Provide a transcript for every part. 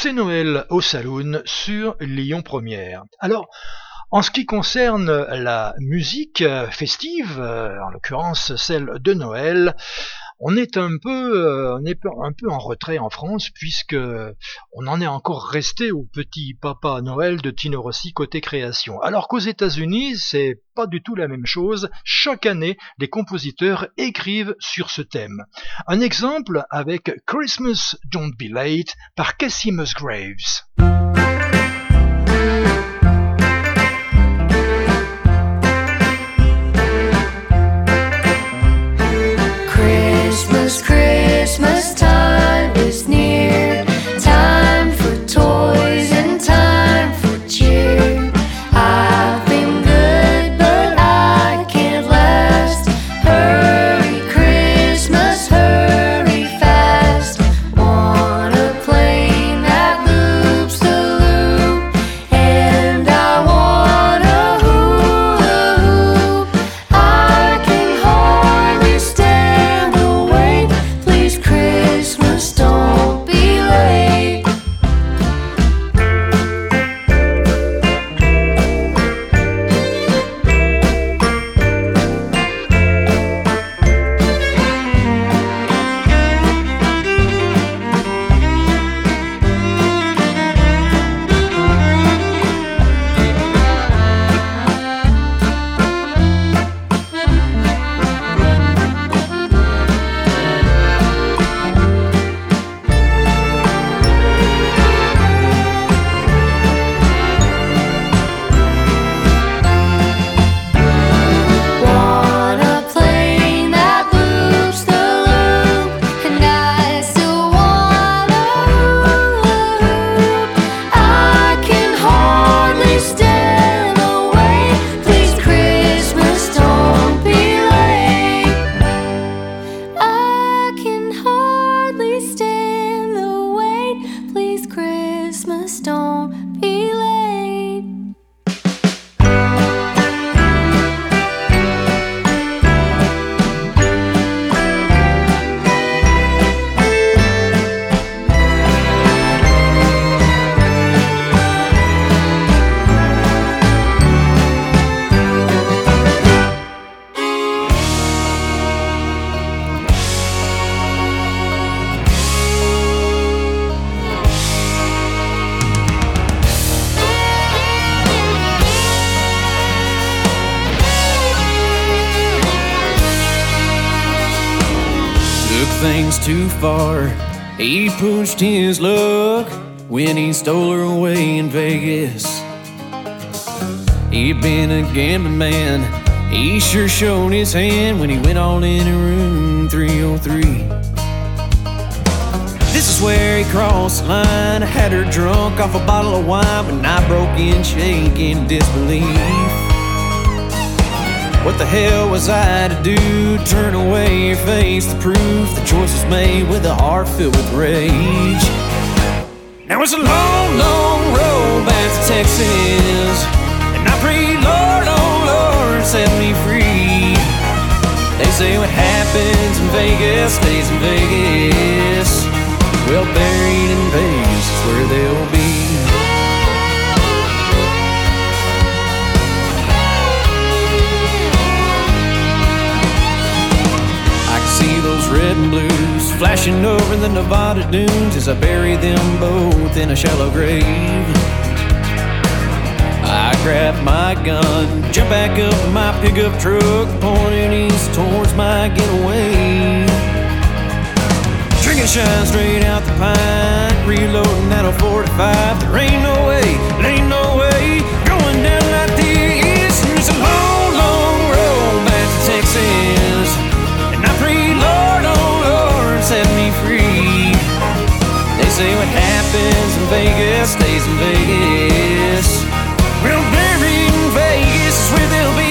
c'est Noël au Saloon sur Lyon Première. Alors, en ce qui concerne la musique festive, en l'occurrence celle de Noël, on est un peu, euh, on est un peu en retrait en France puisque on en est encore resté au petit papa Noël de Tino Rossi côté création. Alors qu'aux États-Unis, c'est pas du tout la même chose. Chaque année, les compositeurs écrivent sur ce thème. Un exemple avec Christmas Don't Be Late par Cassie Musgraves. Far. He pushed his luck when he stole her away in Vegas. He'd been a gambling man. He sure showed his hand when he went all in in room 303. This is where he crossed the line. I had her drunk off a bottle of wine when I broke in shaking disbelief. What the hell was I to do? Turn away your face, to prove the choice was made with a heart filled with rage. Now it's a long, long road back to Texas, and I pray, Lord, oh Lord, set me free. They say what happens in Vegas stays in Vegas. Well, buried in Vegas is where they'll be. And blues flashing over the Nevada dunes as I bury them both in a shallow grave. I grab my gun, jump back up my pickup truck, pointing east towards my getaway. Drinking shine straight out the pint, reloading at a 45. There ain't no way, there ain't no way going down like this. Say what happens in Vegas stays in Vegas. Well, buried in Vegas is where they'll be.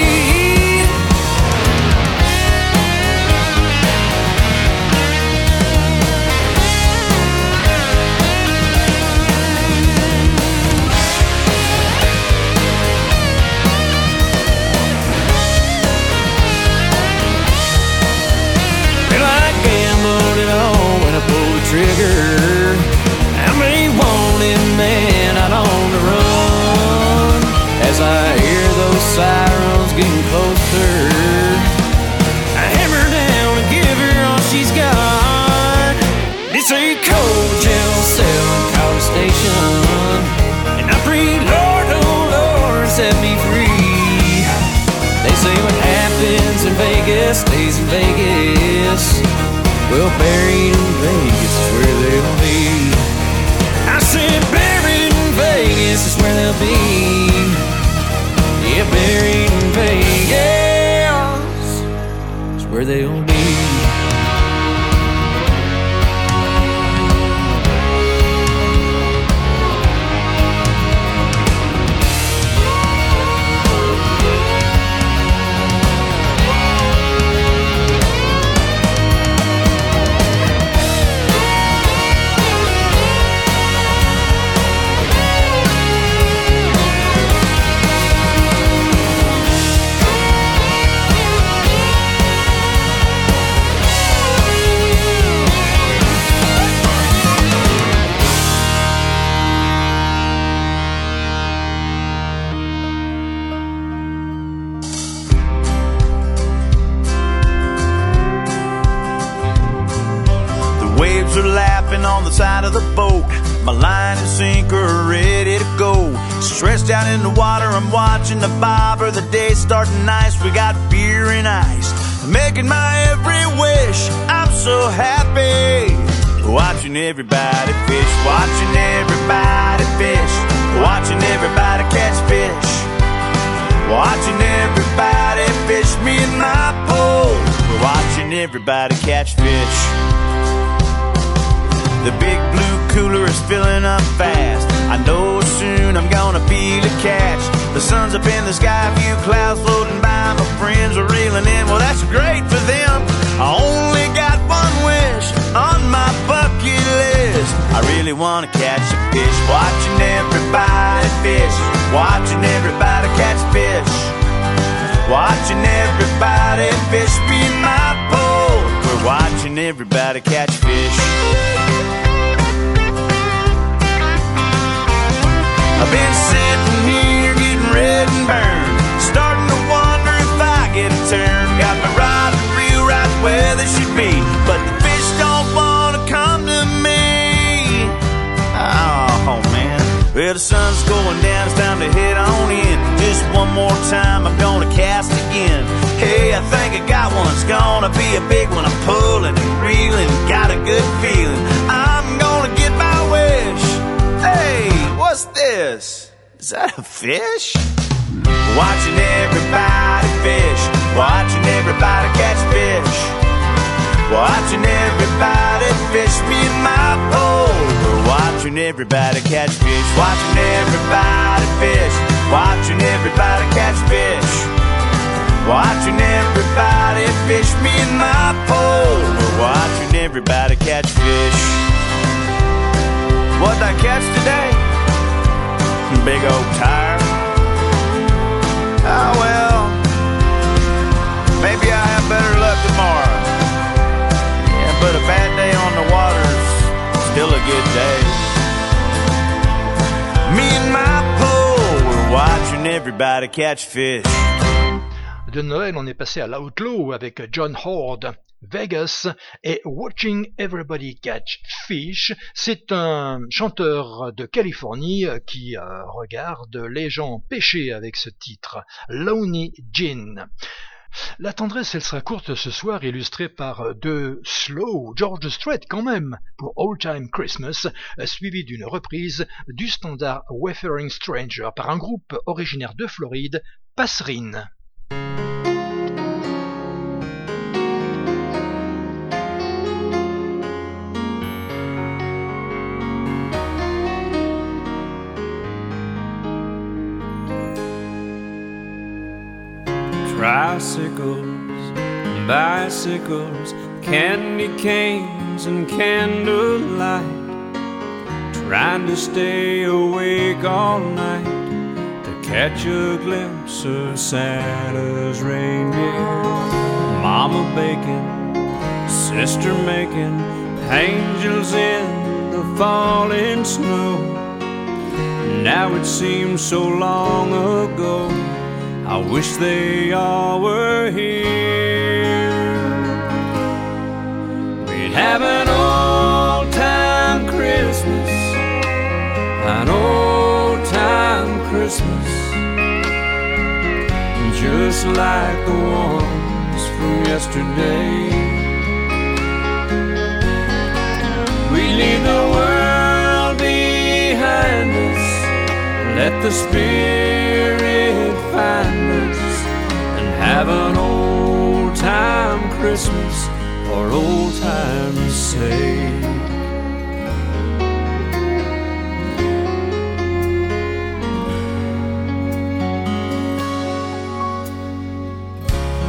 Stretched out in the water, I'm watching the bobber. The day's starting nice, we got beer and ice. Making my every wish, I'm so happy. Watching everybody fish, watching everybody fish, watching everybody catch fish. Watching everybody fish, me and my pole. We're watching everybody catch fish. The big blue cooler is filling up fast. Know soon I'm gonna feel a catch. The sun's up in the sky, a few clouds floating by. My friends are reeling in, well, that's great for them. I only got one wish on my bucket list. I really wanna catch a fish, watching everybody fish, watching everybody catch fish. Watching everybody fish be my pole. We're watching everybody catch fish. I've been sitting here getting red and burned, starting to wonder if I get a turn. Got and right where they should be, but the fish don't wanna come to me. Oh man, well the sun's going down, it's time to head on in. Just one more time, I'm gonna cast again. Hey, I think I got one. It's gonna be a big one. I'm pulling Is that a fish? Watching everybody fish. Watching everybody catch fish. Watching everybody fish me in my pole. Watching everybody catch fish. Watching everybody fish. Watching everybody catch fish. Watching everybody fish me in my pole. Watching everybody catch fish. What'd I catch today? Big old tire. Ah, well, maybe I have better luck tomorrow. Yeah, but a bad day on the water's still a good day. Me and my pole, we're watching everybody catch fish. De Noël, on est passé à l'Outlaw avec John Horde. Vegas et Watching Everybody Catch Fish. C'est un chanteur de Californie qui euh, regarde les gens pêcher avec ce titre, Lonely Gin. La tendresse, elle sera courte ce soir, illustrée par deux slow George Strait quand même pour Old Time Christmas, suivi d'une reprise du standard Wayfaring Stranger par un groupe originaire de Floride, Passerine. Tricycles, bicycles, candy canes, and candlelight. Trying to stay awake all night to catch a glimpse of Santa's reindeer. Mama baking, sister making angels in the falling snow. Now it seems so long ago I wish they all were here. We'd have an old time Christmas, an old time Christmas, just like the ones from yesterday. We leave the world behind us. Let the Spirit Christmas for old time's sake.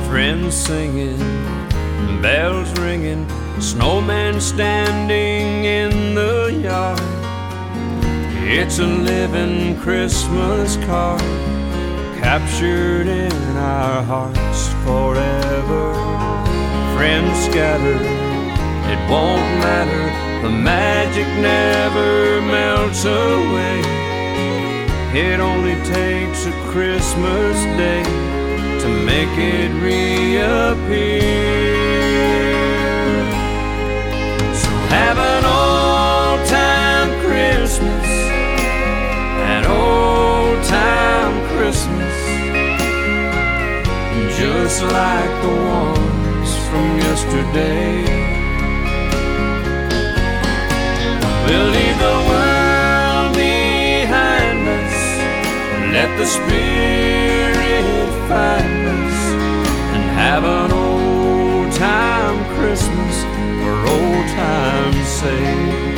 Friends singing, bells ringing, snowman standing in the yard. It's a living Christmas card captured in our hearts forever. Friends scattered, it won't matter. The magic never melts away. It only takes a Christmas day to make it reappear. So have an old time Christmas, an old time Christmas, just like the ones from yesterday. We'll leave the world behind us, let the Spirit find us, and have an old time Christmas for old time's sake.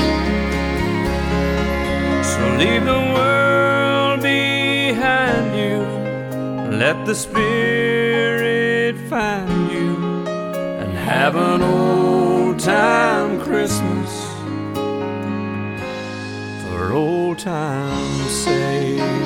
So leave the world behind you, let the Spirit find and have an old time Christmas for old time's sake.